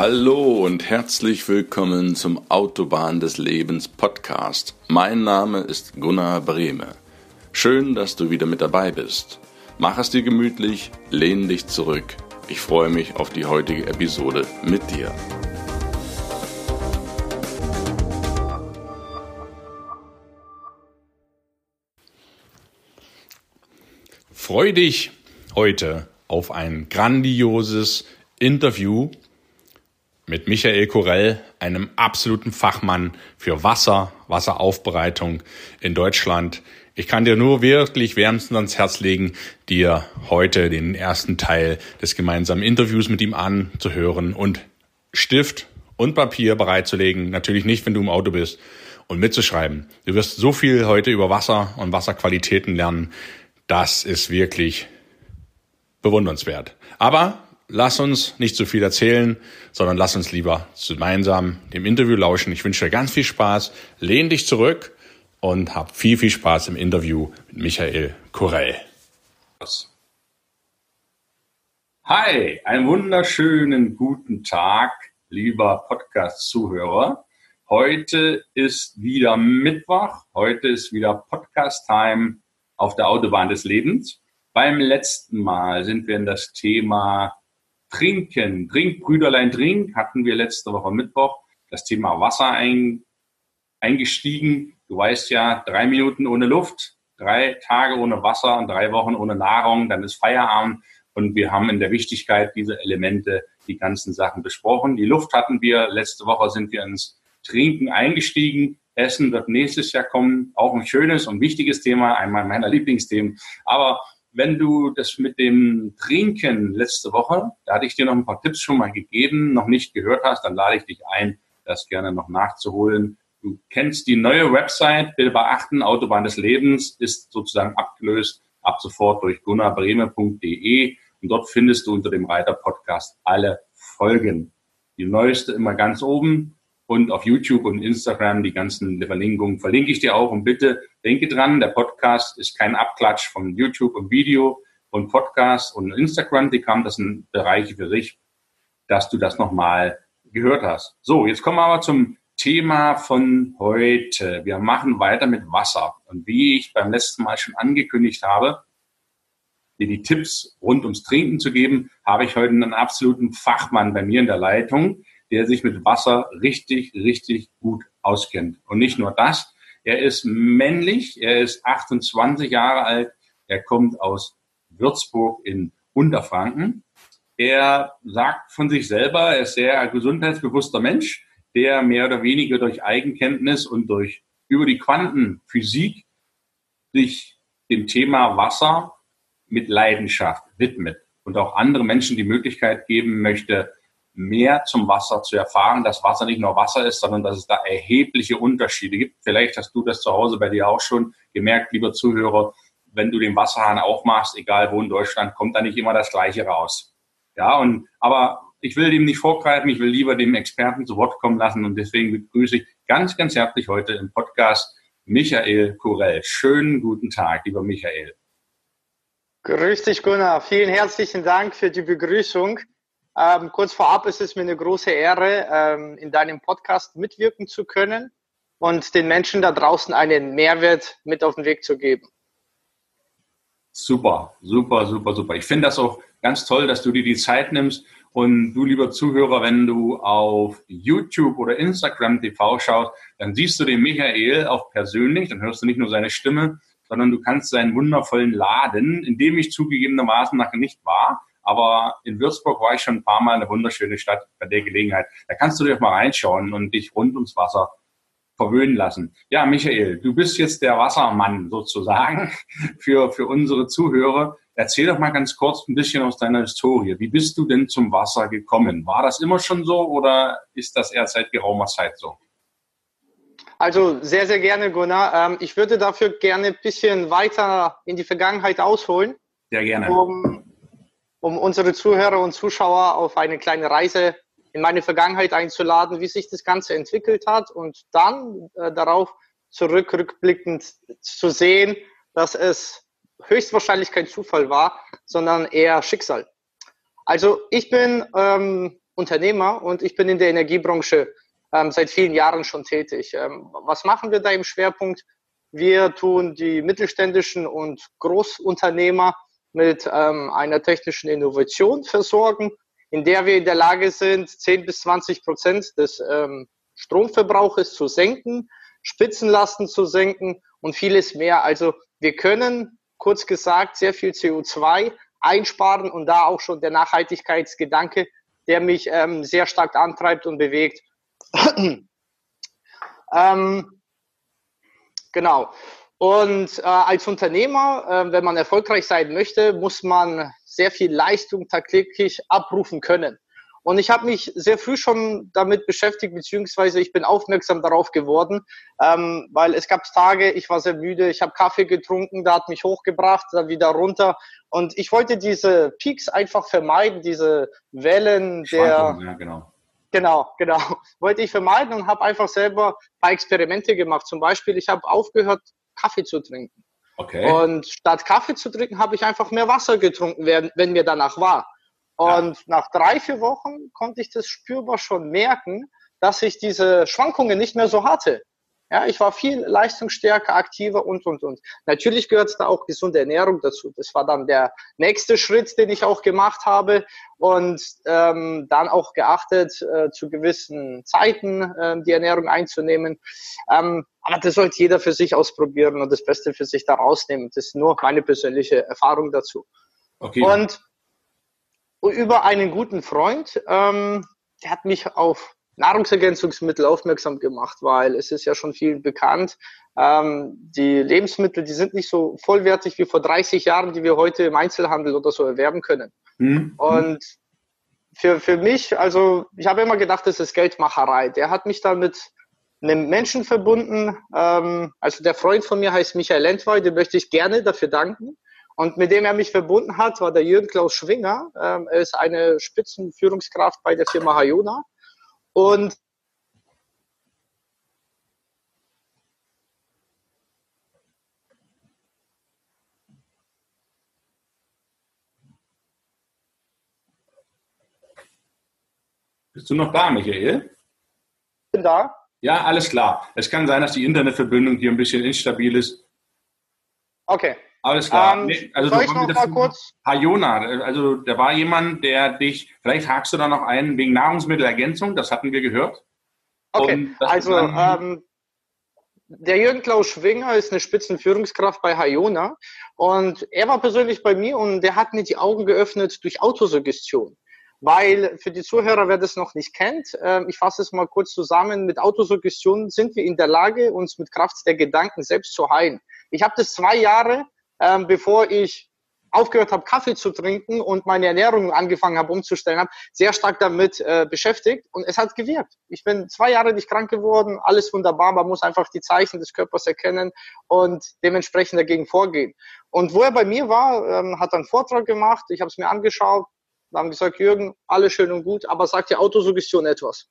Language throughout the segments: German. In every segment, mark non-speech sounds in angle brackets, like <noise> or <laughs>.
Hallo und herzlich willkommen zum Autobahn des Lebens Podcast. Mein Name ist Gunnar Brehme. Schön, dass du wieder mit dabei bist. Mach es dir gemütlich, lehn dich zurück. Ich freue mich auf die heutige Episode mit dir. Freu dich heute auf ein grandioses Interview mit Michael Korell, einem absoluten Fachmann für Wasser, Wasseraufbereitung in Deutschland. Ich kann dir nur wirklich wärmstens ans Herz legen, dir heute den ersten Teil des gemeinsamen Interviews mit ihm anzuhören und Stift und Papier bereitzulegen. Natürlich nicht, wenn du im Auto bist und mitzuschreiben. Du wirst so viel heute über Wasser und Wasserqualitäten lernen. Das ist wirklich bewundernswert. Aber lass uns nicht zu viel erzählen, sondern lass uns lieber gemeinsam dem Interview lauschen. Ich wünsche dir ganz viel Spaß. Lehn dich zurück und hab viel, viel Spaß im Interview mit Michael Korell. Hi, einen wunderschönen guten Tag, lieber Podcast-Zuhörer. Heute ist wieder Mittwoch. Heute ist wieder Podcast-Time auf der Autobahn des Lebens. Beim letzten Mal sind wir in das Thema Trinken, Trink, Brüderlein, Trink, hatten wir letzte Woche Mittwoch das Thema Wasser ein, eingestiegen. Du weißt ja, drei Minuten ohne Luft, drei Tage ohne Wasser und drei Wochen ohne Nahrung, dann ist Feierabend. Und wir haben in der Wichtigkeit dieser Elemente die ganzen Sachen besprochen. Die Luft hatten wir. Letzte Woche sind wir ins Trinken eingestiegen. Essen wird nächstes Jahr kommen. Auch ein schönes und wichtiges Thema, einmal meiner Lieblingsthemen. Aber wenn du das mit dem Trinken letzte Woche, da hatte ich dir noch ein paar Tipps schon mal gegeben, noch nicht gehört hast, dann lade ich dich ein, das gerne noch nachzuholen. Du kennst die neue Website, bitte beachten, Autobahn des Lebens ist sozusagen abgelöst ab sofort durch gunnarbreme.de und dort findest du unter dem Reiter Podcast alle Folgen. Die neueste immer ganz oben, und auf YouTube und Instagram die ganzen Verlinkungen verlinke ich dir auch. Und bitte denke dran, der Podcast ist kein Abklatsch von YouTube und Video und Podcast und Instagram. Die kamen, das sind Bereiche für sich, dass du das nochmal gehört hast. So, jetzt kommen wir aber zum Thema von heute. Wir machen weiter mit Wasser. Und wie ich beim letzten Mal schon angekündigt habe, dir die Tipps rund ums Trinken zu geben, habe ich heute einen absoluten Fachmann bei mir in der Leitung der sich mit Wasser richtig, richtig gut auskennt. Und nicht nur das, er ist männlich, er ist 28 Jahre alt, er kommt aus Würzburg in Unterfranken. Er sagt von sich selber, er ist sehr gesundheitsbewusster Mensch, der mehr oder weniger durch Eigenkenntnis und durch über die Quantenphysik sich dem Thema Wasser mit Leidenschaft widmet und auch andere Menschen die Möglichkeit geben möchte, mehr zum Wasser zu erfahren, dass Wasser nicht nur Wasser ist, sondern dass es da erhebliche Unterschiede gibt. Vielleicht hast du das zu Hause bei dir auch schon gemerkt, lieber Zuhörer, wenn du den Wasserhahn aufmachst, egal wo in Deutschland, kommt da nicht immer das Gleiche raus. Ja, und, aber ich will dem nicht vorgreifen, ich will lieber dem Experten zu Wort kommen lassen und deswegen begrüße ich ganz, ganz herzlich heute im Podcast Michael Kurell. Schönen guten Tag, lieber Michael. Grüß dich, Gunnar. Vielen herzlichen Dank für die Begrüßung. Ähm, kurz vorab ist es mir eine große Ehre, ähm, in deinem Podcast mitwirken zu können und den Menschen da draußen einen Mehrwert mit auf den Weg zu geben. Super, super, super, super. Ich finde das auch ganz toll, dass du dir die Zeit nimmst. Und du, lieber Zuhörer, wenn du auf YouTube oder Instagram TV schaust, dann siehst du den Michael auch persönlich. Dann hörst du nicht nur seine Stimme, sondern du kannst seinen wundervollen Laden, in dem ich zugegebenermaßen nachher nicht war, aber in Würzburg war ich schon ein paar Mal eine wunderschöne Stadt bei der Gelegenheit. Da kannst du dir mal reinschauen und dich rund ums Wasser verwöhnen lassen. Ja, Michael, du bist jetzt der Wassermann sozusagen <laughs> für, für unsere Zuhörer. Erzähl doch mal ganz kurz ein bisschen aus deiner Historie. Wie bist du denn zum Wasser gekommen? War das immer schon so oder ist das erst seit geraumer Zeit so? Also sehr, sehr gerne, Gunnar. Ähm, ich würde dafür gerne ein bisschen weiter in die Vergangenheit ausholen. Sehr gerne. Um um unsere Zuhörer und Zuschauer auf eine kleine Reise in meine Vergangenheit einzuladen, wie sich das Ganze entwickelt hat und dann äh, darauf zurück, rückblickend zu sehen, dass es höchstwahrscheinlich kein Zufall war, sondern eher Schicksal. Also ich bin ähm, Unternehmer und ich bin in der Energiebranche ähm, seit vielen Jahren schon tätig. Ähm, was machen wir da im Schwerpunkt? Wir tun die mittelständischen und Großunternehmer mit ähm, einer technischen Innovation versorgen, in der wir in der Lage sind, 10 bis 20 Prozent des ähm, Stromverbrauches zu senken, Spitzenlasten zu senken und vieles mehr. Also wir können, kurz gesagt, sehr viel CO2 einsparen und da auch schon der Nachhaltigkeitsgedanke, der mich ähm, sehr stark antreibt und bewegt. <clears throat> ähm, genau. Und äh, als Unternehmer, äh, wenn man erfolgreich sein möchte, muss man sehr viel Leistung tagtäglich abrufen können. Und ich habe mich sehr früh schon damit beschäftigt, beziehungsweise ich bin aufmerksam darauf geworden, ähm, weil es gab Tage, ich war sehr müde, ich habe Kaffee getrunken, da hat mich hochgebracht, dann wieder runter. Und ich wollte diese Peaks einfach vermeiden, diese Wellen der... Ja, genau. Genau, genau. <laughs> Wollte ich vermeiden und habe einfach selber ein paar Experimente gemacht. Zum Beispiel, ich habe aufgehört, Kaffee zu trinken. Okay. Und statt Kaffee zu trinken, habe ich einfach mehr Wasser getrunken, wenn, wenn mir danach war. Und ja. nach drei, vier Wochen konnte ich das spürbar schon merken, dass ich diese Schwankungen nicht mehr so hatte. Ja, ich war viel leistungsstärker, aktiver und, und, und. Natürlich gehört da auch gesunde Ernährung dazu. Das war dann der nächste Schritt, den ich auch gemacht habe und ähm, dann auch geachtet, äh, zu gewissen Zeiten äh, die Ernährung einzunehmen. Ähm, aber das sollte jeder für sich ausprobieren und das Beste für sich da rausnehmen. Das ist nur meine persönliche Erfahrung dazu. Okay. Und über einen guten Freund, ähm, der hat mich auf Nahrungsergänzungsmittel aufmerksam gemacht, weil es ist ja schon viel bekannt. Ähm, die Lebensmittel, die sind nicht so vollwertig wie vor 30 Jahren, die wir heute im Einzelhandel oder so erwerben können. Mhm. Und für, für mich, also ich habe immer gedacht, das ist Geldmacherei. Der hat mich dann mit einem Menschen verbunden. Ähm, also der Freund von mir heißt Michael Lentwey, dem möchte ich gerne dafür danken. Und mit dem er mich verbunden hat, war der Jürgen Klaus Schwinger. Ähm, er ist eine Spitzenführungskraft bei der Firma Hayona. Und Bist du noch da, Michael? Bin da. Ja, alles klar. Es kann sein, dass die Internetverbindung hier ein bisschen instabil ist. Okay. Alles klar. Ähm, also soll ich noch mal kurz? Hayona, also da war jemand, der dich, vielleicht hakst du da noch ein, wegen Nahrungsmittelergänzung, das hatten wir gehört. Okay, also ähm, der Jürgen Klaus Schwinger ist eine Spitzenführungskraft bei Hayona und er war persönlich bei mir und der hat mir die Augen geöffnet durch Autosuggestion. Weil für die Zuhörer, wer das noch nicht kennt, äh, ich fasse es mal kurz zusammen, mit Autosuggestion sind wir in der Lage, uns mit Kraft der Gedanken selbst zu heilen. Ich habe das zwei Jahre ähm, bevor ich aufgehört habe, Kaffee zu trinken und meine Ernährung angefangen habe umzustellen habe, sehr stark damit äh, beschäftigt und es hat gewirkt. Ich bin zwei Jahre nicht krank geworden, alles wunderbar, man muss einfach die Zeichen des Körpers erkennen und dementsprechend dagegen vorgehen. Und wo er bei mir war, ähm, hat einen Vortrag gemacht, ich habe es mir angeschaut, haben gesagt, Jürgen, alles schön und gut, aber sagt die Autosuggestion etwas?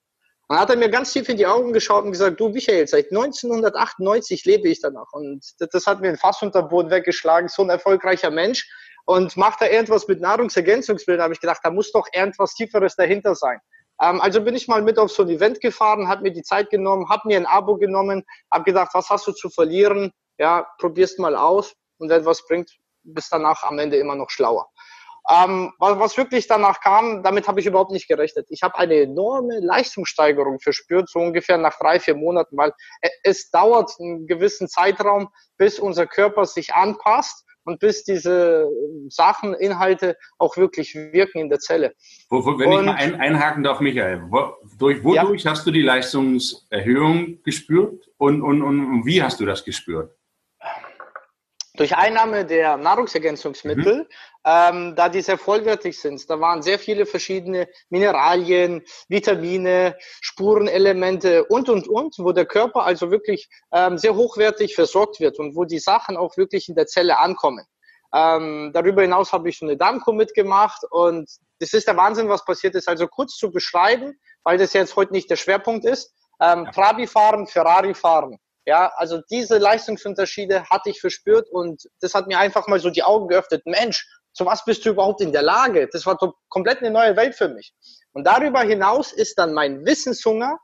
Dann hat er mir ganz tief in die Augen geschaut und gesagt, du Michael, seit 1998 lebe ich danach. Und das, hat mir den Fass unter Boden weggeschlagen, so ein erfolgreicher Mensch. Und macht da irgendwas mit Nahrungsergänzungsmitteln, habe ich gedacht, da muss doch irgendwas Tieferes dahinter sein. Ähm, also bin ich mal mit auf so ein Event gefahren, habe mir die Zeit genommen, habe mir ein Abo genommen, habe gedacht, was hast du zu verlieren? Ja, probierst mal aus und wenn was bringt, bist danach am Ende immer noch schlauer. Ähm, was, wirklich danach kam, damit habe ich überhaupt nicht gerechnet. Ich habe eine enorme Leistungssteigerung verspürt, so ungefähr nach drei, vier Monaten, weil es dauert einen gewissen Zeitraum, bis unser Körper sich anpasst und bis diese Sachen, Inhalte auch wirklich wirken in der Zelle. Wo, wo, wenn und, ich mal ein, einhaken darf, Michael, wo, durch, wodurch ja. hast du die Leistungserhöhung gespürt und, und, und wie hast du das gespürt? Durch Einnahme der Nahrungsergänzungsmittel, mhm. ähm, da die sehr vollwertig sind. Da waren sehr viele verschiedene Mineralien, Vitamine, Spurenelemente und, und, und, wo der Körper also wirklich ähm, sehr hochwertig versorgt wird und wo die Sachen auch wirklich in der Zelle ankommen. Ähm, darüber hinaus habe ich so eine Darmko mitgemacht und das ist der Wahnsinn, was passiert ist. Also kurz zu beschreiben, weil das jetzt heute nicht der Schwerpunkt ist. Ähm, Trabi fahren, Ferrari fahren. Ja, also diese Leistungsunterschiede hatte ich verspürt und das hat mir einfach mal so die Augen geöffnet. Mensch, zu was bist du überhaupt in der Lage? Das war komplett eine neue Welt für mich. Und darüber hinaus ist dann mein Wissenshunger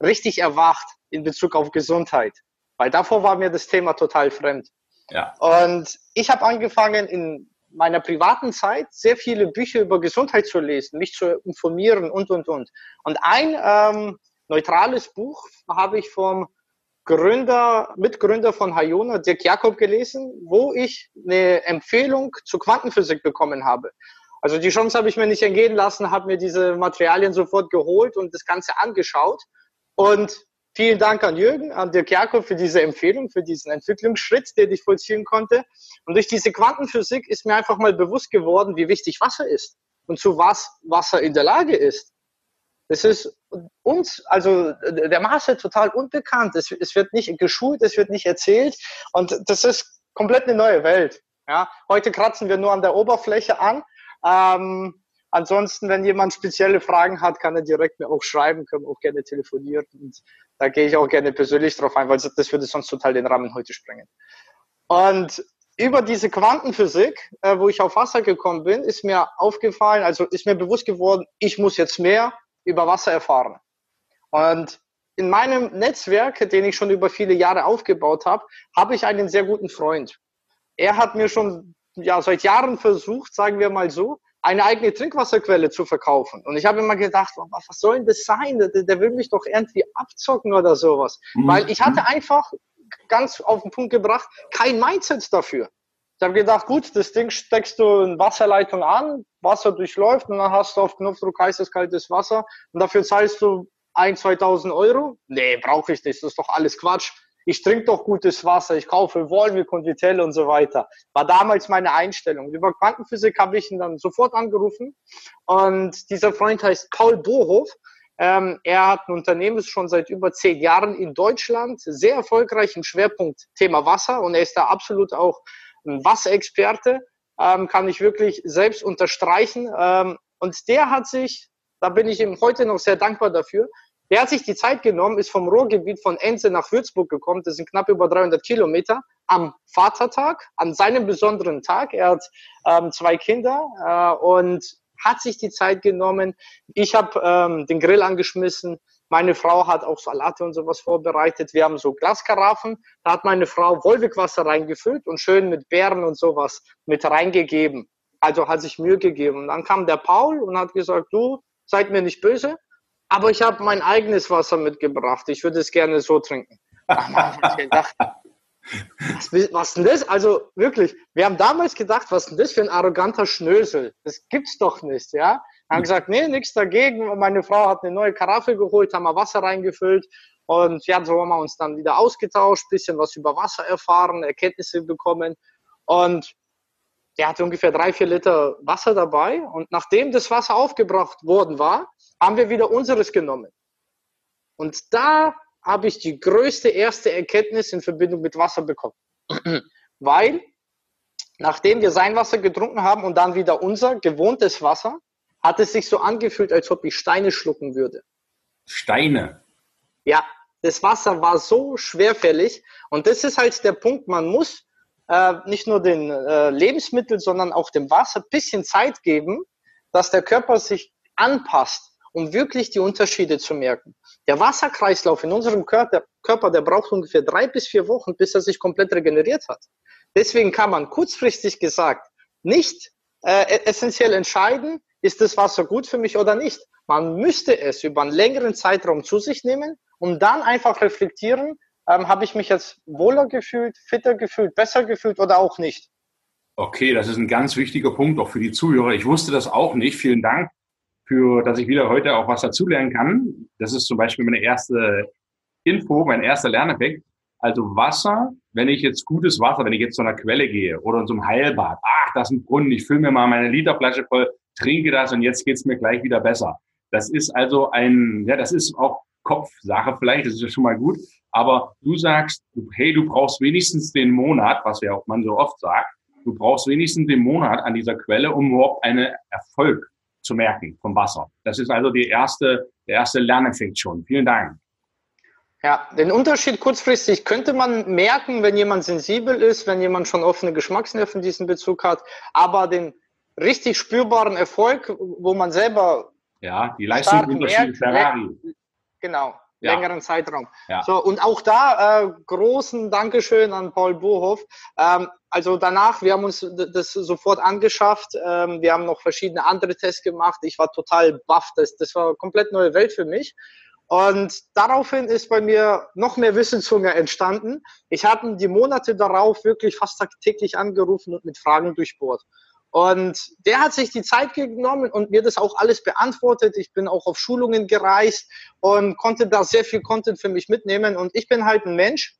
richtig erwacht in Bezug auf Gesundheit. Weil davor war mir das Thema total fremd. Ja. Und ich habe angefangen in meiner privaten Zeit sehr viele Bücher über Gesundheit zu lesen, mich zu informieren und, und, und. Und ein ähm, neutrales Buch habe ich vom Gründer, Mitgründer von Hayona, Dirk Jakob, gelesen, wo ich eine Empfehlung zur Quantenphysik bekommen habe. Also die Chance habe ich mir nicht entgehen lassen, habe mir diese Materialien sofort geholt und das Ganze angeschaut. Und vielen Dank an Jürgen, an Dirk Jakob für diese Empfehlung, für diesen Entwicklungsschritt, den ich vollziehen konnte. Und durch diese Quantenphysik ist mir einfach mal bewusst geworden, wie wichtig Wasser ist und zu was Wasser in der Lage ist. Das ist uns, also der Maße total unbekannt. Es, es wird nicht geschult, es wird nicht erzählt und das ist komplett eine neue Welt. Ja, heute kratzen wir nur an der Oberfläche an. Ähm, ansonsten, wenn jemand spezielle Fragen hat, kann er direkt mir auch schreiben, können auch gerne telefonieren und da gehe ich auch gerne persönlich drauf ein, weil das würde sonst total den Rahmen heute sprengen. Und über diese Quantenphysik, äh, wo ich auf Wasser gekommen bin, ist mir aufgefallen, also ist mir bewusst geworden, ich muss jetzt mehr über Wasser erfahren. Und in meinem Netzwerk, den ich schon über viele Jahre aufgebaut habe, habe ich einen sehr guten Freund. Er hat mir schon ja, seit Jahren versucht, sagen wir mal so, eine eigene Trinkwasserquelle zu verkaufen. Und ich habe immer gedacht, was soll denn das sein? Der, der will mich doch irgendwie abzocken oder sowas. Mhm. Weil ich hatte einfach ganz auf den Punkt gebracht, kein Mindset dafür. Ich habe gedacht, gut, das Ding steckst du in Wasserleitung an, Wasser durchläuft und dann hast du auf Knopfdruck heißes, kaltes Wasser und dafür zahlst du ein, 2000 Euro. Nee, brauche ich nicht, das ist doch alles Quatsch. Ich trinke doch gutes Wasser, ich kaufe Wolmik und Vitell und so weiter. War damals meine Einstellung. Über Quantenphysik habe ich ihn dann sofort angerufen und dieser Freund heißt Paul Bohoff. Ähm, er hat ein Unternehmen schon seit über zehn Jahren in Deutschland, sehr erfolgreich im Schwerpunkt Thema Wasser und er ist da absolut auch Wasserexperte, ähm, kann ich wirklich selbst unterstreichen. Ähm, und der hat sich, da bin ich ihm heute noch sehr dankbar dafür, der hat sich die Zeit genommen, ist vom Ruhrgebiet von Ense nach Würzburg gekommen, das sind knapp über 300 Kilometer, am Vatertag, an seinem besonderen Tag. Er hat ähm, zwei Kinder äh, und hat sich die Zeit genommen. Ich habe ähm, den Grill angeschmissen, meine Frau hat auch Salate und sowas vorbereitet. Wir haben so Glaskaraffen. Da hat meine Frau Wolwigwasser reingefüllt und schön mit Beeren und sowas mit reingegeben. Also hat sich Mühe gegeben. Und dann kam der Paul und hat gesagt, du, seid mir nicht böse, aber ich habe mein eigenes Wasser mitgebracht. Ich würde es gerne so trinken. Was, was denn das? Also wirklich, wir haben damals gedacht, was denn das für ein arroganter Schnösel? Das gibt's doch nicht, ja? Haben gesagt, nee, nichts dagegen. Meine Frau hat eine neue Karaffe geholt, haben wir Wasser reingefüllt und ja, so haben wir uns dann wieder ausgetauscht, bisschen was über Wasser erfahren, Erkenntnisse bekommen und der hatte ungefähr drei, vier Liter Wasser dabei und nachdem das Wasser aufgebracht worden war, haben wir wieder unseres genommen. Und da habe ich die größte erste Erkenntnis in Verbindung mit Wasser bekommen. <clears throat> Weil, nachdem wir sein Wasser getrunken haben und dann wieder unser gewohntes Wasser, hat es sich so angefühlt, als ob ich Steine schlucken würde. Steine? Ja, das Wasser war so schwerfällig. Und das ist halt der Punkt, man muss äh, nicht nur den äh, Lebensmitteln, sondern auch dem Wasser ein bisschen Zeit geben, dass der Körper sich anpasst, um wirklich die Unterschiede zu merken. Der Wasserkreislauf in unserem Körper, Körper, der braucht ungefähr drei bis vier Wochen, bis er sich komplett regeneriert hat. Deswegen kann man kurzfristig gesagt nicht äh, essentiell entscheiden, ist das Wasser gut für mich oder nicht? Man müsste es über einen längeren Zeitraum zu sich nehmen und dann einfach reflektieren, ähm, habe ich mich jetzt wohler gefühlt, fitter gefühlt, besser gefühlt oder auch nicht? Okay, das ist ein ganz wichtiger Punkt auch für die Zuhörer. Ich wusste das auch nicht. Vielen Dank, für, dass ich wieder heute auch was dazulernen kann. Das ist zum Beispiel meine erste Info, mein erster Lerneffekt. Also Wasser, wenn ich jetzt gutes Wasser, wenn ich jetzt zu einer Quelle gehe oder in so einem Heilbad, ach, das ist ein Brunnen, ich fülle mir mal meine Literflasche voll, trinke das und jetzt geht's mir gleich wieder besser. Das ist also ein, ja, das ist auch Kopfsache vielleicht, das ist ja schon mal gut. Aber du sagst, hey, du brauchst wenigstens den Monat, was ja auch man so oft sagt, du brauchst wenigstens den Monat an dieser Quelle, um überhaupt einen Erfolg zu merken vom Wasser. Das ist also die erste, der erste Lerneffekt schon. Vielen Dank. Ja, den Unterschied kurzfristig könnte man merken, wenn jemand sensibel ist, wenn jemand schon offene Geschmacksnerven diesen Bezug hat. Aber den richtig spürbaren Erfolg, wo man selber Ja, die Leistungsunterschiede Ferrari. Genau, ja. längeren Zeitraum. Ja. So, und auch da äh, großen Dankeschön an Paul Bohoff. Ähm, also danach, wir haben uns das sofort angeschafft. Ähm, wir haben noch verschiedene andere Tests gemacht. Ich war total baff. Das, das war eine komplett neue Welt für mich. Und daraufhin ist bei mir noch mehr Wissenshunger entstanden. Ich habe die Monate darauf wirklich fast täglich angerufen und mit Fragen durchbohrt. Und der hat sich die Zeit genommen und mir das auch alles beantwortet. Ich bin auch auf Schulungen gereist und konnte da sehr viel Content für mich mitnehmen. Und ich bin halt ein Mensch.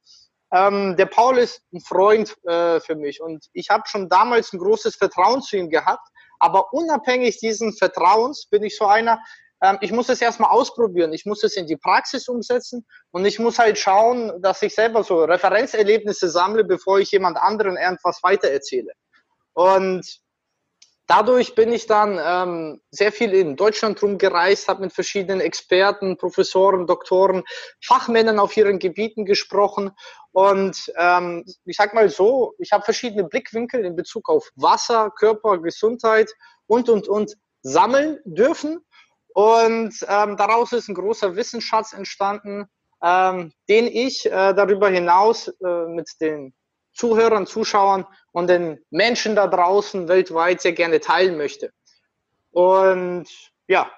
Ähm, der Paul ist ein Freund äh, für mich und ich habe schon damals ein großes Vertrauen zu ihm gehabt. Aber unabhängig diesen Vertrauens bin ich so einer, ähm, ich muss es erstmal ausprobieren, ich muss es in die Praxis umsetzen und ich muss halt schauen, dass ich selber so Referenzerlebnisse sammle, bevor ich jemand anderen irgendwas weitererzähle. Und dadurch bin ich dann ähm, sehr viel in Deutschland rumgereist, habe mit verschiedenen Experten, Professoren, Doktoren, Fachmännern auf ihren Gebieten gesprochen. Und ähm, ich sag mal so, ich habe verschiedene Blickwinkel in Bezug auf Wasser, Körper, Gesundheit und, und, und sammeln dürfen. Und ähm, daraus ist ein großer Wissensschatz entstanden, ähm, den ich äh, darüber hinaus äh, mit den Zuhörern, Zuschauern und den Menschen da draußen weltweit sehr gerne teilen möchte. Und ja.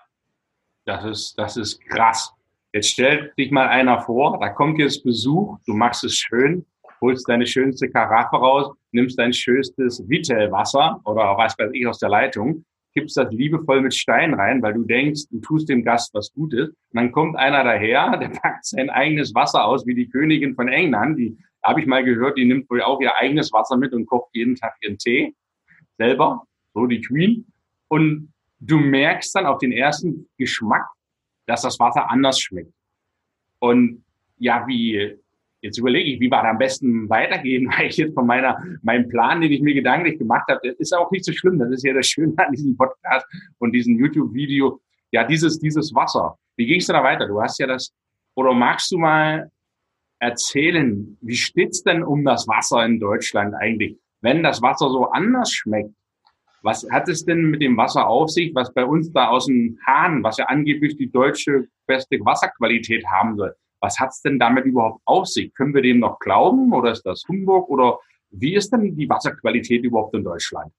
Das ist, das ist krass. Jetzt stell dich mal einer vor, da kommt jetzt Besuch, du machst es schön, holst deine schönste Karaffe raus, nimmst dein schönstes Vitellwasser oder was weiß ich aus der Leitung, kippst das liebevoll mit Stein rein, weil du denkst, du tust dem Gast was Gutes. Und dann kommt einer daher, <laughs> der packt sein eigenes Wasser aus, wie die Königin von England, die habe ich mal gehört, die nimmt wohl auch ihr eigenes Wasser mit und kocht jeden Tag ihren Tee selber, so die Queen. Und du merkst dann auf den ersten Geschmack, dass das Wasser anders schmeckt. Und ja, wie, jetzt überlege ich, wie wir am besten weitergehen, <laughs> weil ich jetzt von meiner, meinem Plan, den ich mir gedanklich gemacht habe, ist auch nicht so schlimm. Das ist ja das Schöne an diesem Podcast und diesem YouTube-Video. Ja, dieses, dieses Wasser. Wie ging es da weiter? Du hast ja das, oder magst du mal erzählen, wie steht's denn um das Wasser in Deutschland eigentlich? Wenn das Wasser so anders schmeckt, was hat es denn mit dem Wasser auf sich, was bei uns da aus dem Hahn, was ja angeblich die deutsche beste Wasserqualität haben soll, was hat's denn damit überhaupt auf sich? Können wir dem noch glauben oder ist das Humbug oder wie ist denn die Wasserqualität überhaupt in Deutschland?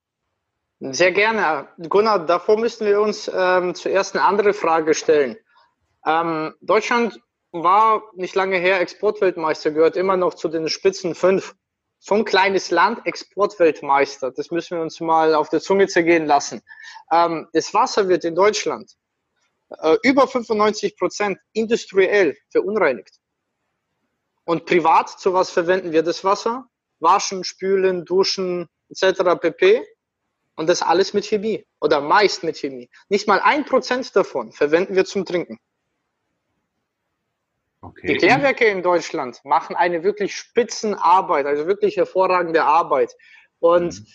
Sehr gerne. Gunnar, davor müssen wir uns ähm, zuerst eine andere Frage stellen. Ähm, Deutschland war nicht lange her Exportweltmeister, gehört immer noch zu den Spitzen fünf. So ein kleines Land, Exportweltmeister, das müssen wir uns mal auf der Zunge zergehen lassen. Ähm, das Wasser wird in Deutschland äh, über 95 Prozent industriell verunreinigt. Und privat, zu was verwenden wir das Wasser? Waschen, spülen, duschen, etc. pp. Und das alles mit Chemie oder meist mit Chemie. Nicht mal ein Prozent davon verwenden wir zum Trinken. Okay. Die Klärwerke in Deutschland machen eine wirklich Spitzenarbeit, also wirklich hervorragende Arbeit. Und mhm.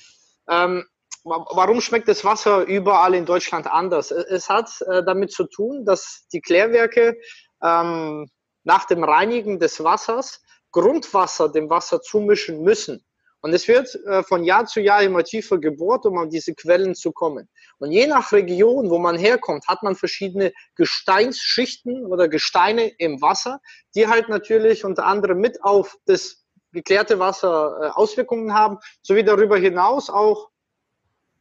ähm, warum schmeckt das Wasser überall in Deutschland anders? Es hat äh, damit zu tun, dass die Klärwerke ähm, nach dem Reinigen des Wassers Grundwasser dem Wasser zumischen müssen. Und es wird äh, von Jahr zu Jahr immer tiefer gebohrt, um an diese Quellen zu kommen. Und je nach Region, wo man herkommt, hat man verschiedene Gesteinsschichten oder Gesteine im Wasser, die halt natürlich unter anderem mit auf das geklärte Wasser äh, Auswirkungen haben, sowie darüber hinaus auch,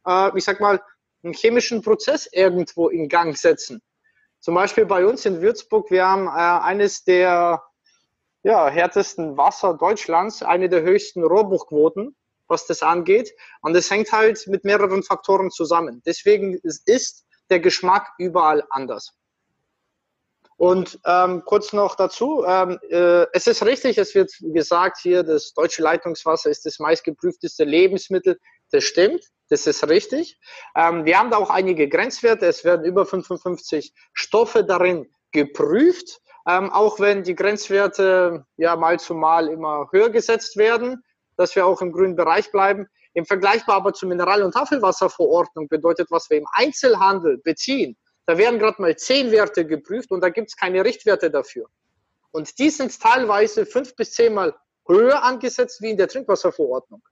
äh, ich sag mal, einen chemischen Prozess irgendwo in Gang setzen. Zum Beispiel bei uns in Würzburg, wir haben eines der ja, härtesten Wasser Deutschlands, eine der höchsten Rohrbuchquoten, was das angeht. Und es hängt halt mit mehreren Faktoren zusammen. Deswegen ist der Geschmack überall anders. Und ähm, kurz noch dazu, ähm, äh, es ist richtig, es wird gesagt hier, das deutsche Leitungswasser ist das meistgeprüfteste Lebensmittel. Das stimmt, das ist richtig. Ähm, wir haben da auch einige Grenzwerte. Es werden über 55 Stoffe darin geprüft. Ähm, auch wenn die Grenzwerte ja mal zu mal immer höher gesetzt werden, dass wir auch im grünen Bereich bleiben. Im Vergleich aber zur Mineral- und Tafelwasserverordnung bedeutet, was wir im Einzelhandel beziehen, da werden gerade mal zehn Werte geprüft und da gibt es keine Richtwerte dafür. Und die sind teilweise fünf bis zehnmal höher angesetzt wie in der Trinkwasserverordnung.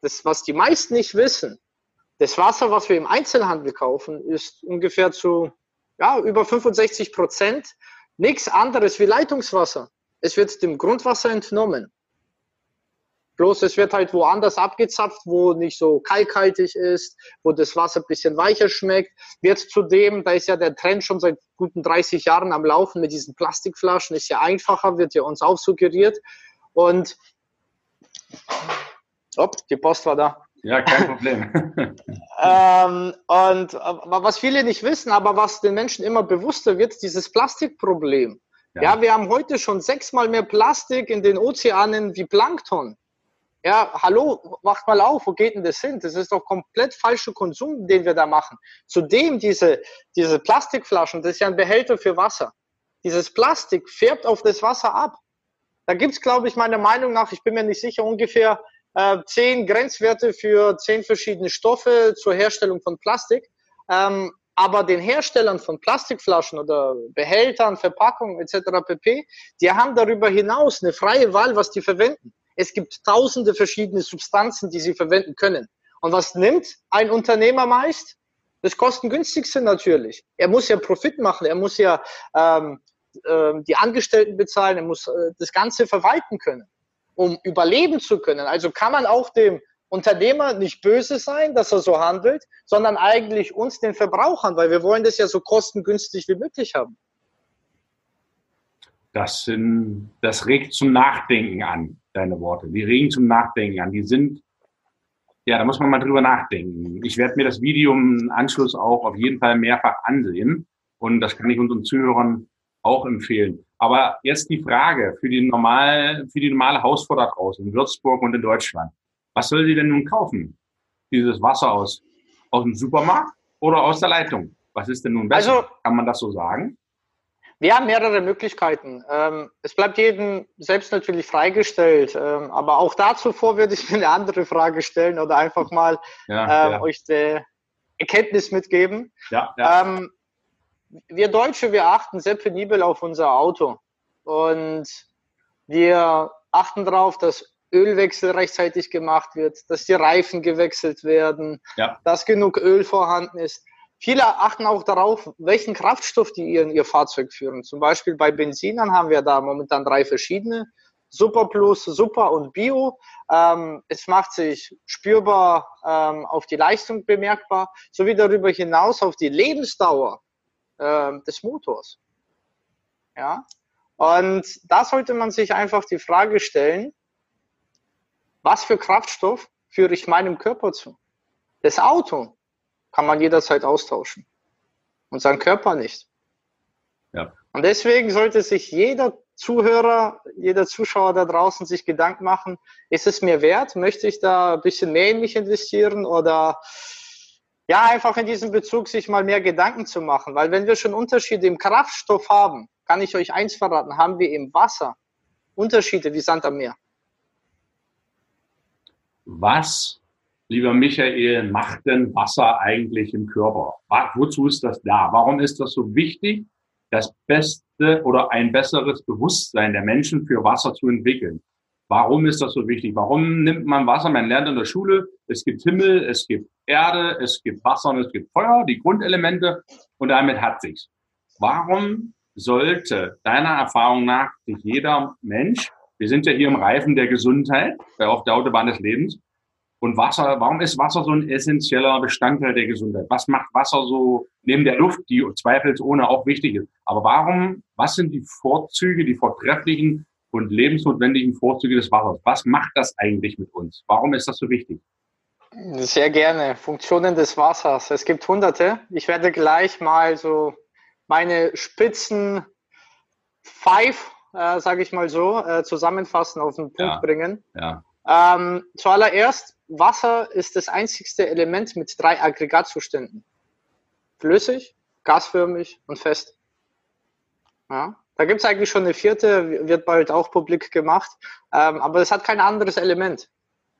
Das, was die meisten nicht wissen, das Wasser, was wir im Einzelhandel kaufen, ist ungefähr zu ja, über 65 Prozent, nichts anderes wie Leitungswasser. Es wird dem Grundwasser entnommen. Bloß es wird halt woanders abgezapft, wo nicht so kalkhaltig ist, wo das Wasser ein bisschen weicher schmeckt. Wird zudem, da ist ja der Trend schon seit guten 30 Jahren am Laufen mit diesen Plastikflaschen, ist ja einfacher, wird ja uns auch suggeriert. Und op, die Post war da. Ja, kein Problem. <laughs> ähm, und äh, was viele nicht wissen, aber was den Menschen immer bewusster wird, dieses Plastikproblem. Ja. ja, wir haben heute schon sechsmal mehr Plastik in den Ozeanen wie Plankton. Ja, hallo, wacht mal auf, wo geht denn das hin? Das ist doch komplett falscher Konsum, den wir da machen. Zudem diese, diese Plastikflaschen, das ist ja ein Behälter für Wasser. Dieses Plastik färbt auf das Wasser ab. Da gibt's, glaube ich, meiner Meinung nach, ich bin mir nicht sicher, ungefähr äh, zehn Grenzwerte für zehn verschiedene Stoffe zur Herstellung von Plastik. Ähm, aber den Herstellern von Plastikflaschen oder Behältern, Verpackungen etc. pp., die haben darüber hinaus eine freie Wahl, was die verwenden. Es gibt tausende verschiedene Substanzen, die sie verwenden können. Und was nimmt ein Unternehmer meist? Das kostengünstigste natürlich. Er muss ja Profit machen, er muss ja ähm, äh, die Angestellten bezahlen, er muss äh, das Ganze verwalten können, um überleben zu können. Also kann man auch dem Unternehmer nicht böse sein, dass er so handelt, sondern eigentlich uns, den Verbrauchern, weil wir wollen das ja so kostengünstig wie möglich haben. Das, sind, das regt zum Nachdenken an deine Worte. Die regen zum Nachdenken an. Die sind, ja, da muss man mal drüber nachdenken. Ich werde mir das Video im Anschluss auch auf jeden Fall mehrfach ansehen. Und das kann ich unseren Zuhörern auch empfehlen. Aber jetzt die Frage für die normal, für die normale Hausfrau da draußen in Würzburg und in Deutschland. Was soll sie denn nun kaufen? Dieses Wasser aus, aus dem Supermarkt oder aus der Leitung? Was ist denn nun besser? Also, kann man das so sagen? Wir haben mehrere Möglichkeiten. Ähm, es bleibt jedem selbst natürlich freigestellt. Ähm, aber auch dazu vor würde ich mir eine andere Frage stellen oder einfach mal ja, ähm, ja. euch die Erkenntnis mitgeben. Ja, ja. Wir Deutsche, wir achten sehr penibel auf unser Auto. Und wir achten darauf, dass Ölwechsel rechtzeitig gemacht wird, dass die Reifen gewechselt werden, ja. dass genug Öl vorhanden ist. Viele achten auch darauf, welchen Kraftstoff die in ihr Fahrzeug führen. Zum Beispiel bei Benzinern haben wir da momentan drei verschiedene. Super Plus, Super und Bio. Ähm, es macht sich spürbar ähm, auf die Leistung bemerkbar, sowie darüber hinaus auf die Lebensdauer ähm, des Motors. Ja, und da sollte man sich einfach die Frage stellen, was für Kraftstoff führe ich meinem Körper zu? Das Auto kann man jederzeit austauschen. Und sein Körper nicht. Ja. Und deswegen sollte sich jeder Zuhörer, jeder Zuschauer da draußen sich Gedanken machen, ist es mir wert? Möchte ich da ein bisschen mehr in mich investieren oder ja, einfach in diesem Bezug sich mal mehr Gedanken zu machen. Weil wenn wir schon Unterschiede im Kraftstoff haben, kann ich euch eins verraten, haben wir im Wasser Unterschiede wie Sand am Meer. Was lieber Michael, macht denn Wasser eigentlich im Körper? Wozu ist das da? Warum ist das so wichtig, das beste oder ein besseres Bewusstsein der Menschen für Wasser zu entwickeln? Warum ist das so wichtig? Warum nimmt man Wasser? Man lernt in der Schule, es gibt Himmel, es gibt Erde, es gibt Wasser und es gibt Feuer, die Grundelemente und damit hat sich's. Warum sollte deiner Erfahrung nach sich jeder Mensch, wir sind ja hier im Reifen der Gesundheit, auf der Autobahn des Lebens, und Wasser, warum ist Wasser so ein essentieller Bestandteil der Gesundheit? Was macht Wasser so neben der Luft, die zweifelsohne auch wichtig ist? Aber warum, was sind die Vorzüge, die vortrefflichen und lebensnotwendigen Vorzüge des Wassers? Was macht das eigentlich mit uns? Warum ist das so wichtig? Sehr gerne. Funktionen des Wassers. Es gibt hunderte. Ich werde gleich mal so meine Spitzen Five, äh, sage ich mal so, äh, zusammenfassen, auf den Punkt ja, bringen. Ja. Ähm, zuallererst Wasser ist das einzigste Element mit drei Aggregatzuständen. Flüssig, gasförmig und fest. Ja, da gibt es eigentlich schon eine vierte, wird bald auch publik gemacht, ähm, aber es hat kein anderes Element.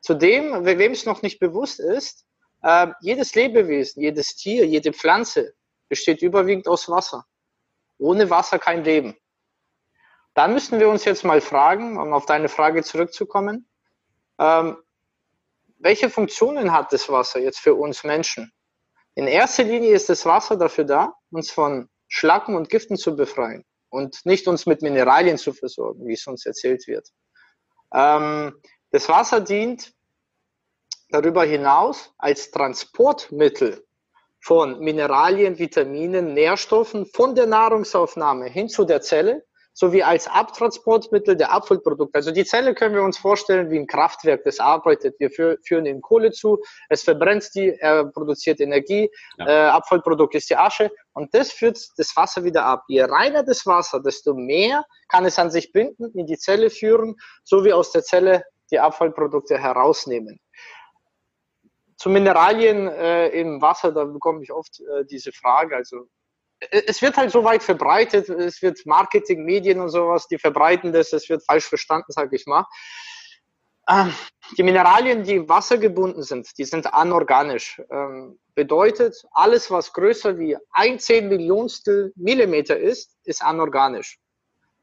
Zudem, wem es noch nicht bewusst ist, äh, jedes Lebewesen, jedes Tier, jede Pflanze besteht überwiegend aus Wasser. Ohne Wasser kein Leben. Da müssen wir uns jetzt mal fragen, um auf deine Frage zurückzukommen, ähm, welche Funktionen hat das Wasser jetzt für uns Menschen? In erster Linie ist das Wasser dafür da, uns von Schlacken und Giften zu befreien und nicht uns mit Mineralien zu versorgen, wie es uns erzählt wird. Ähm, das Wasser dient darüber hinaus als Transportmittel von Mineralien, Vitaminen, Nährstoffen von der Nahrungsaufnahme hin zu der Zelle sowie als Abtransportmittel der Abfallprodukte. Also die Zelle können wir uns vorstellen wie ein Kraftwerk, das arbeitet. Wir führen ihm Kohle zu, es verbrennt die, er produziert Energie, ja. äh, Abfallprodukt ist die Asche und das führt das Wasser wieder ab. Je reiner das Wasser, desto mehr kann es an sich binden, in die Zelle führen, sowie aus der Zelle die Abfallprodukte herausnehmen. Zu Mineralien äh, im Wasser, da bekomme ich oft äh, diese Frage. Also es wird halt so weit verbreitet, es wird Marketing, Medien und sowas, die verbreiten das, es wird falsch verstanden, sage ich mal. Ähm, die Mineralien, die im Wasser gebunden sind, die sind anorganisch. Ähm, bedeutet, alles, was größer wie ein Zehn Millionstel Millimeter ist, ist anorganisch.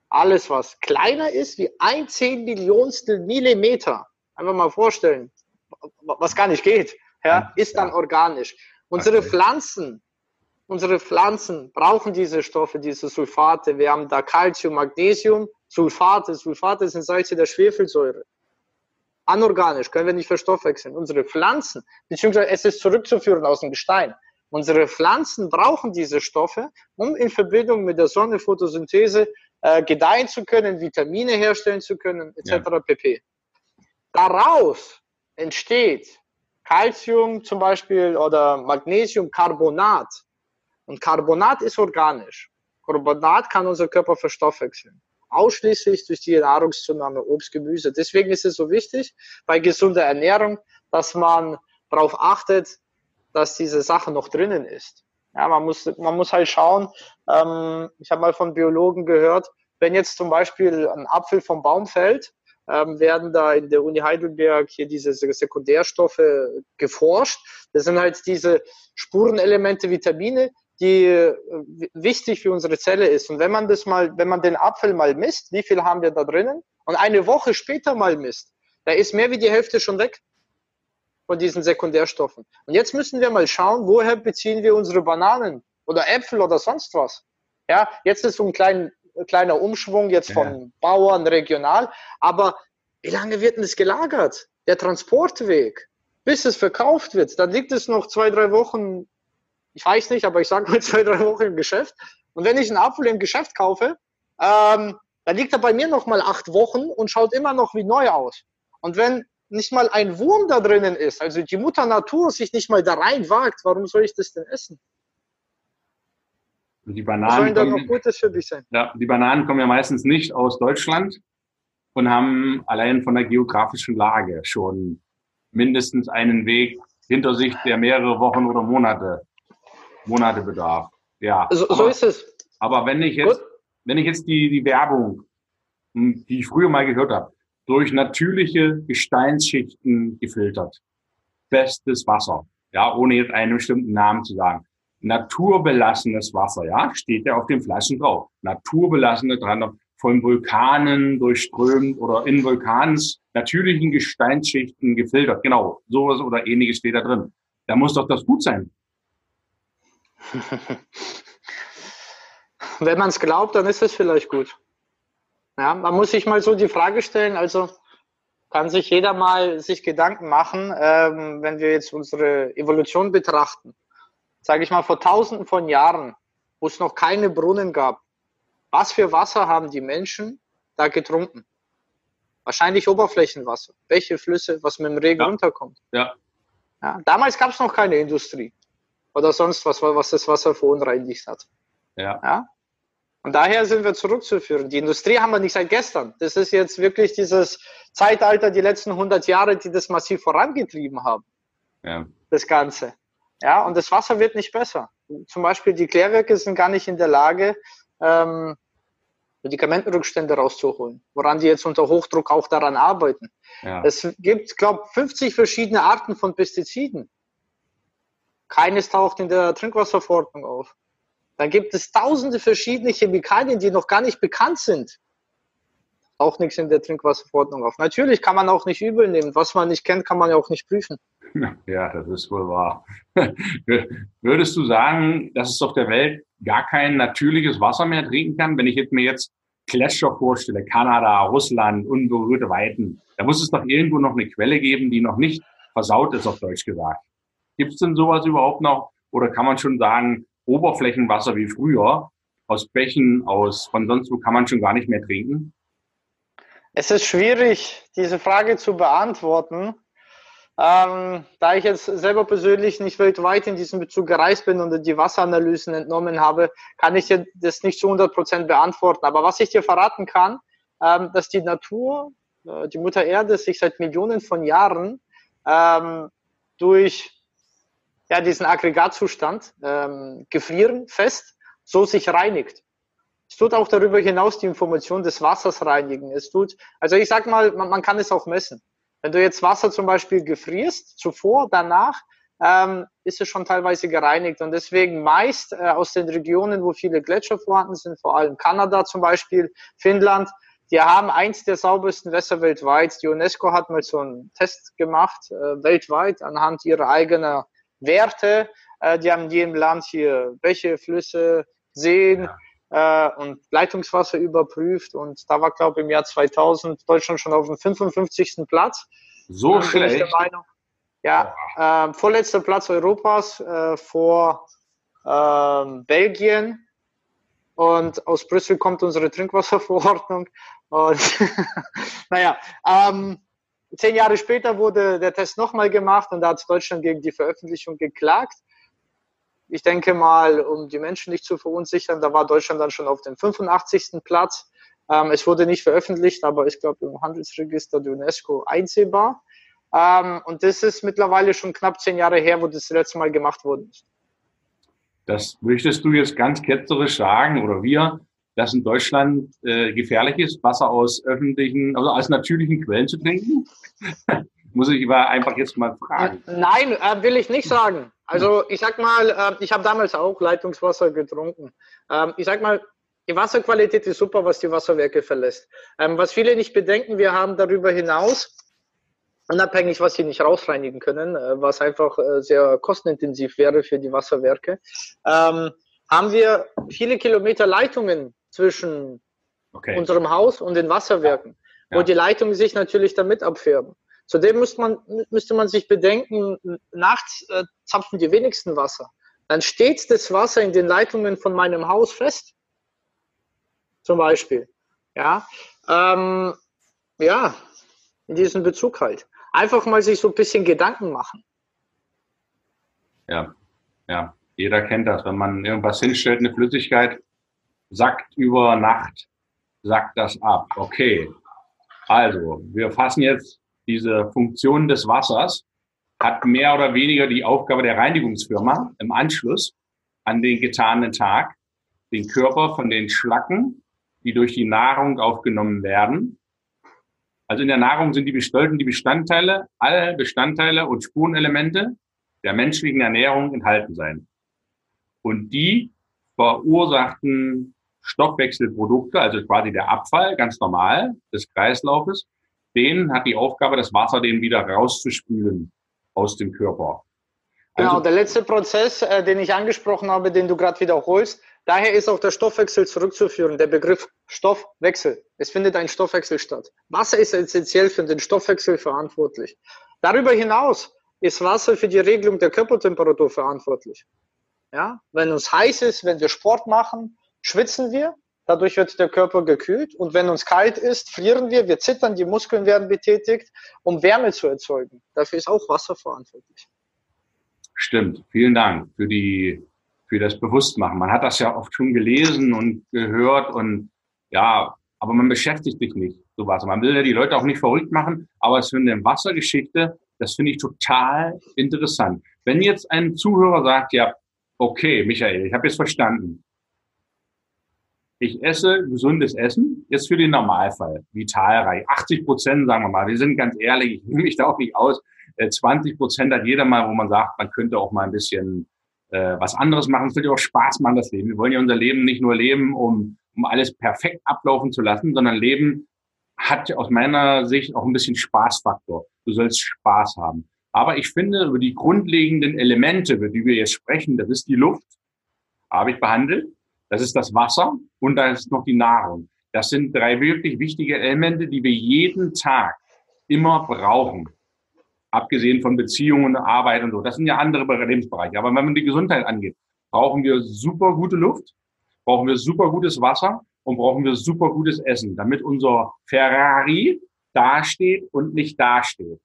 Alles, was kleiner ist wie ein Zehn Millionstel Millimeter, einfach mal vorstellen, was gar nicht geht, ja, ist dann organisch. Unsere Pflanzen Unsere Pflanzen brauchen diese Stoffe, diese Sulfate. Wir haben da Calcium, Magnesium, Sulfate. Sulfate sind Salze der Schwefelsäure. Anorganisch, können wir nicht verstoffwechseln. Unsere Pflanzen, beziehungsweise es ist zurückzuführen aus dem Gestein. Unsere Pflanzen brauchen diese Stoffe, um in Verbindung mit der Sonne, Photosynthese äh, gedeihen zu können, Vitamine herstellen zu können, etc. Ja. pp. Daraus entsteht Calcium zum Beispiel oder Magnesiumcarbonat. Und Carbonat ist organisch. Carbonat kann unser Körper verstoffwechseln. Ausschließlich durch die Nahrungszunahme, Obst, Gemüse. Deswegen ist es so wichtig bei gesunder Ernährung, dass man darauf achtet, dass diese Sache noch drinnen ist. Ja, man muss, man muss halt schauen. Ähm, ich habe mal von Biologen gehört, wenn jetzt zum Beispiel ein Apfel vom Baum fällt, ähm, werden da in der Uni Heidelberg hier diese Sekundärstoffe geforscht. Das sind halt diese Spurenelemente, Vitamine, die äh, wichtig für unsere Zelle ist. Und wenn man das mal, wenn man den Apfel mal misst, wie viel haben wir da drinnen? Und eine Woche später mal misst, da ist mehr wie die Hälfte schon weg von diesen Sekundärstoffen. Und jetzt müssen wir mal schauen, woher beziehen wir unsere Bananen oder Äpfel oder sonst was. Ja, jetzt ist so ein klein, kleiner Umschwung jetzt von ja. Bauern regional. Aber wie lange wird denn das gelagert? Der Transportweg, bis es verkauft wird, dann liegt es noch zwei, drei Wochen ich weiß nicht, aber ich sage mal <laughs> zwei, drei Wochen im Geschäft. Und wenn ich einen Apfel im Geschäft kaufe, ähm, dann liegt er bei mir noch mal acht Wochen und schaut immer noch wie neu aus. Und wenn nicht mal ein Wurm da drinnen ist, also die Mutter Natur sich nicht mal da rein wagt, warum soll ich das denn essen? Die Bananen sollen dann noch Gutes für mich sein. Ja, die Bananen kommen ja meistens nicht aus Deutschland und haben allein von der geografischen Lage schon mindestens einen Weg hinter sich, der mehrere Wochen oder Monate Monate Bedarf. Ja. So, aber, so ist es. Aber wenn ich jetzt, Gut. wenn ich jetzt die, die Werbung, hm, die ich früher mal gehört habe, durch natürliche Gesteinsschichten gefiltert, bestes Wasser, ja, ohne jetzt einen bestimmten Namen zu sagen. Naturbelassenes Wasser, ja, steht ja auf den Flaschen drauf. Naturbelassene dran, von Vulkanen durchströmt oder in Vulkans natürlichen Gesteinsschichten gefiltert. Genau, sowas oder ähnliches steht da drin. Da muss doch das gut sein. <laughs> Wenn man es glaubt, dann ist es vielleicht gut. Ja, man muss sich mal so die Frage stellen, also kann sich jeder mal sich Gedanken machen, ähm, wenn wir jetzt unsere Evolution betrachten. Sage ich mal, vor tausenden von Jahren, wo es noch keine Brunnen gab, was für Wasser haben die Menschen da getrunken? Wahrscheinlich Oberflächenwasser, Bäche, Flüsse, was mit dem Regen ja. runterkommt. Ja. ja damals gab es noch keine Industrie oder sonst was, was das Wasser verunreinigt hat. Ja. ja. Und daher sind wir zurückzuführen. Die Industrie haben wir nicht seit gestern. Das ist jetzt wirklich dieses Zeitalter, die letzten 100 Jahre, die das massiv vorangetrieben haben. Ja. Das Ganze. Ja, und das Wasser wird nicht besser. Zum Beispiel die Klärwerke sind gar nicht in der Lage, ähm, Medikamentenrückstände rauszuholen, woran die jetzt unter Hochdruck auch daran arbeiten. Ja. Es gibt, glaube 50 verschiedene Arten von Pestiziden. Keines taucht in der Trinkwasserverordnung auf. Dann gibt es tausende verschiedene Chemikalien, die noch gar nicht bekannt sind. Auch nichts in der Trinkwasserverordnung auf. Natürlich kann man auch nicht übel nehmen. Was man nicht kennt, kann man ja auch nicht prüfen. <laughs> Ja, das ist wohl wahr. <laughs> Würdest du sagen, dass es auf der Welt gar kein natürliches Wasser mehr trinken kann? Wenn ich jetzt mir jetzt Gletscher vorstelle, Kanada, Russland, unberührte Weiten, da muss es doch irgendwo noch eine Quelle geben, die noch nicht versaut ist, auf Deutsch gesagt. Gibt es denn sowas überhaupt noch? Oder kann man schon sagen, Oberflächenwasser wie früher, aus Bächen, aus von sonst wo kann man schon gar nicht mehr trinken? Es ist schwierig, diese Frage zu beantworten. Ähm, da ich jetzt selber persönlich nicht weltweit in diesem Bezug gereist bin und die Wasseranalysen entnommen habe, kann ich dir das nicht zu 100 Prozent beantworten. Aber was ich dir verraten kann, ähm, dass die Natur, äh, die Mutter Erde sich seit Millionen von Jahren ähm, durch ja, diesen Aggregatzustand ähm, gefrieren fest, so sich reinigt. Es tut auch darüber hinaus die Information des Wassers reinigen. Es tut, also ich sag mal, man, man kann es auch messen. Wenn du jetzt Wasser zum Beispiel gefrierst, zuvor, danach, ähm, ist es schon teilweise gereinigt. Und deswegen meist äh, aus den Regionen, wo viele Gletscher vorhanden sind, vor allem Kanada zum Beispiel, Finnland, die haben eins der saubersten Wässer weltweit. Die UNESCO hat mal so einen Test gemacht, äh, weltweit, anhand ihrer eigenen Werte. Äh, die haben in jedem Land hier Bäche, Flüsse, Seen, ja äh, und Leitungswasser überprüft. Und da war, glaube ich, im Jahr 2000 Deutschland schon auf dem 55. Platz. So und schlecht. Der Meinung, ja, äh, vorletzter Platz Europas äh, vor äh, Belgien. Und aus Brüssel kommt unsere Trinkwasserverordnung. Und <laughs> naja, ähm, zehn Jahre später wurde der Test nochmal gemacht und da hat Deutschland gegen die Veröffentlichung geklagt ich denke mal, um die Menschen nicht zu verunsichern, da war Deutschland dann schon auf dem 85. Platz. Ähm, es wurde nicht veröffentlicht, aber ich glaube im Handelsregister der UNESCO einsehbar. Ähm, und das ist mittlerweile schon knapp zehn Jahre her, wo das letzte Mal gemacht worden ist. Das möchtest du jetzt ganz ketzerisch sagen oder wir, dass in Deutschland äh, gefährlich ist, Wasser aus öffentlichen, also aus natürlichen Quellen zu trinken? <laughs> Muss ich aber einfach jetzt mal fragen. Nein, äh, will ich nicht sagen. Also ich sag mal, äh, ich habe damals auch Leitungswasser getrunken. Ähm, ich sag mal, die Wasserqualität ist super, was die Wasserwerke verlässt. Ähm, was viele nicht bedenken, wir haben darüber hinaus, unabhängig, was sie nicht rausreinigen können, äh, was einfach äh, sehr kostenintensiv wäre für die Wasserwerke, ähm, haben wir viele Kilometer Leitungen zwischen okay. unserem Haus und den Wasserwerken, ja. wo die Leitungen sich natürlich damit abfärben. Zudem müsste man, müsste man sich bedenken, nachts äh, zapfen die wenigsten Wasser. Dann steht das Wasser in den Leitungen von meinem Haus fest. Zum Beispiel. Ja, ähm, ja, in diesem Bezug halt. Einfach mal sich so ein bisschen Gedanken machen. Ja, ja, jeder kennt das. Wenn man irgendwas hinstellt, eine Flüssigkeit, sackt über Nacht, sackt das ab. Okay. Also, wir fassen jetzt diese Funktion des Wassers hat mehr oder weniger die Aufgabe der Reinigungsfirma im Anschluss an den getanen Tag, den Körper von den Schlacken, die durch die Nahrung aufgenommen werden. Also in der Nahrung sind die sollten die Bestandteile, alle Bestandteile und Spurenelemente der menschlichen Ernährung enthalten sein. Und die verursachten Stoffwechselprodukte, also quasi der Abfall, ganz normal des Kreislaufes, den hat die Aufgabe, das Wasser den wieder rauszuspülen aus dem Körper. Genau, also, genau, der letzte Prozess, äh, den ich angesprochen habe, den du gerade wiederholst, daher ist auch der Stoffwechsel zurückzuführen, der Begriff Stoffwechsel. Es findet ein Stoffwechsel statt. Wasser ist essentiell für den Stoffwechsel verantwortlich. Darüber hinaus ist Wasser für die Regelung der Körpertemperatur verantwortlich. Ja, wenn uns heiß ist, wenn wir Sport machen, schwitzen wir Dadurch wird der Körper gekühlt und wenn uns kalt ist, frieren wir, wir zittern, die Muskeln werden betätigt, um Wärme zu erzeugen. Dafür ist auch Wasser verantwortlich. Stimmt. Vielen Dank für die, für das Bewusstmachen. Man hat das ja oft schon gelesen und gehört und ja, aber man beschäftigt sich nicht so was. Man will ja die Leute auch nicht verrückt machen, aber es für eine Wassergeschichte, das finde ich total interessant. Wenn jetzt ein Zuhörer sagt, ja, okay, Michael, ich habe jetzt verstanden ich esse gesundes Essen, jetzt für den Normalfall, vitalreich. 80 Prozent, sagen wir mal, wir sind ganz ehrlich, ich nehme mich da auch nicht aus. 20 äh, Prozent hat jeder mal, wo man sagt, man könnte auch mal ein bisschen äh, was anderes machen. Es wird ja auch Spaß machen, das Leben. Wir wollen ja unser Leben nicht nur leben, um, um alles perfekt ablaufen zu lassen, sondern Leben hat aus meiner Sicht auch ein bisschen Spaßfaktor. Du sollst Spaß haben. Aber ich finde, über die grundlegenden Elemente, über die wir jetzt sprechen, das ist die Luft, habe ich behandelt. Das ist das Wasser und da ist noch die Nahrung. Das sind drei wirklich wichtige Elemente, die wir jeden Tag immer brauchen. Abgesehen von Beziehungen, Arbeit und so. Das sind ja andere Lebensbereiche. Aber wenn man die Gesundheit angeht, brauchen wir super gute Luft, brauchen wir super gutes Wasser und brauchen wir super gutes Essen, damit unser Ferrari dasteht und nicht dasteht.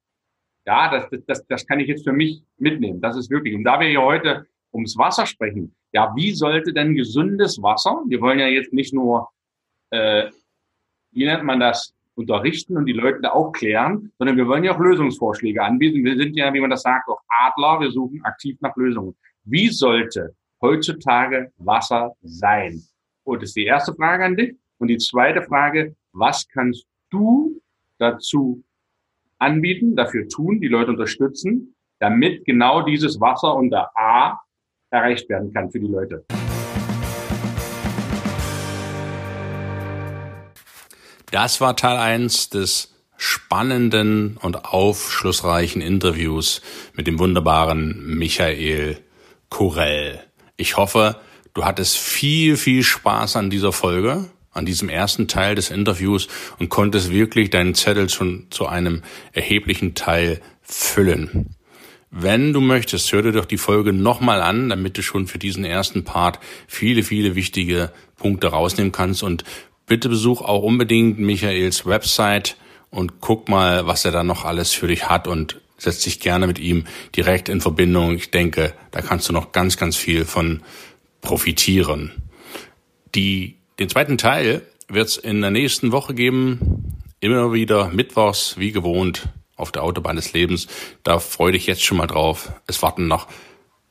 Ja, das, das, das kann ich jetzt für mich mitnehmen. Das ist wirklich. Und da wir hier heute ums Wasser sprechen, ja, wie sollte denn gesundes Wasser, wir wollen ja jetzt nicht nur, äh, wie nennt man das, unterrichten und die Leute da aufklären, sondern wir wollen ja auch Lösungsvorschläge anbieten. Wir sind ja, wie man das sagt, auch Adler, wir suchen aktiv nach Lösungen. Wie sollte heutzutage Wasser sein? Und das ist die erste Frage an dich. Und die zweite Frage, was kannst du dazu anbieten, dafür tun, die Leute unterstützen, damit genau dieses Wasser unter A erreicht werden kann für die Leute? Das war Teil 1 des spannenden und aufschlussreichen Interviews mit dem wunderbaren Michael Korell. Ich hoffe, du hattest viel, viel Spaß an dieser Folge, an diesem ersten Teil des Interviews und konntest wirklich deinen Zettel schon zu einem erheblichen Teil füllen. Wenn du möchtest, hör dir doch die Folge nochmal an, damit du schon für diesen ersten Part viele, viele wichtige Punkte rausnehmen kannst. Und bitte besuch auch unbedingt Michaels Website und guck mal, was er da noch alles für dich hat und setz dich gerne mit ihm direkt in Verbindung. Ich denke, da kannst du noch ganz, ganz viel von profitieren. Die, den zweiten Teil wird es in der nächsten Woche geben. Immer wieder mittwochs, wie gewohnt, auf der Autobahn des Lebens. Da freue dich jetzt schon mal drauf. Es warten noch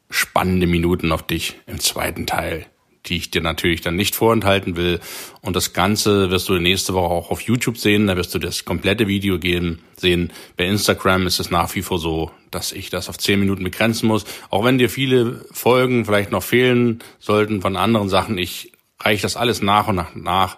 spannende Minuten auf dich im zweiten Teil die ich dir natürlich dann nicht vorenthalten will. Und das Ganze wirst du nächste Woche auch auf YouTube sehen. Da wirst du das komplette Video gehen, sehen. Bei Instagram ist es nach wie vor so, dass ich das auf zehn Minuten begrenzen muss. Auch wenn dir viele Folgen vielleicht noch fehlen sollten von anderen Sachen, ich reiche das alles nach und nach nach.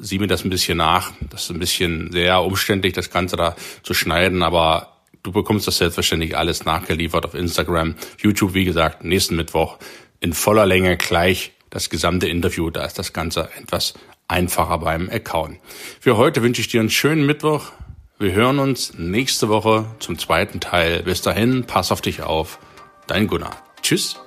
Sieh mir das ein bisschen nach. Das ist ein bisschen sehr umständlich, das Ganze da zu schneiden, aber du bekommst das selbstverständlich alles nachgeliefert auf Instagram. YouTube, wie gesagt, nächsten Mittwoch in voller Länge gleich das gesamte Interview. Da ist das Ganze etwas einfacher beim Account. Für heute wünsche ich dir einen schönen Mittwoch. Wir hören uns nächste Woche zum zweiten Teil. Bis dahin, pass auf dich auf. Dein Gunnar. Tschüss.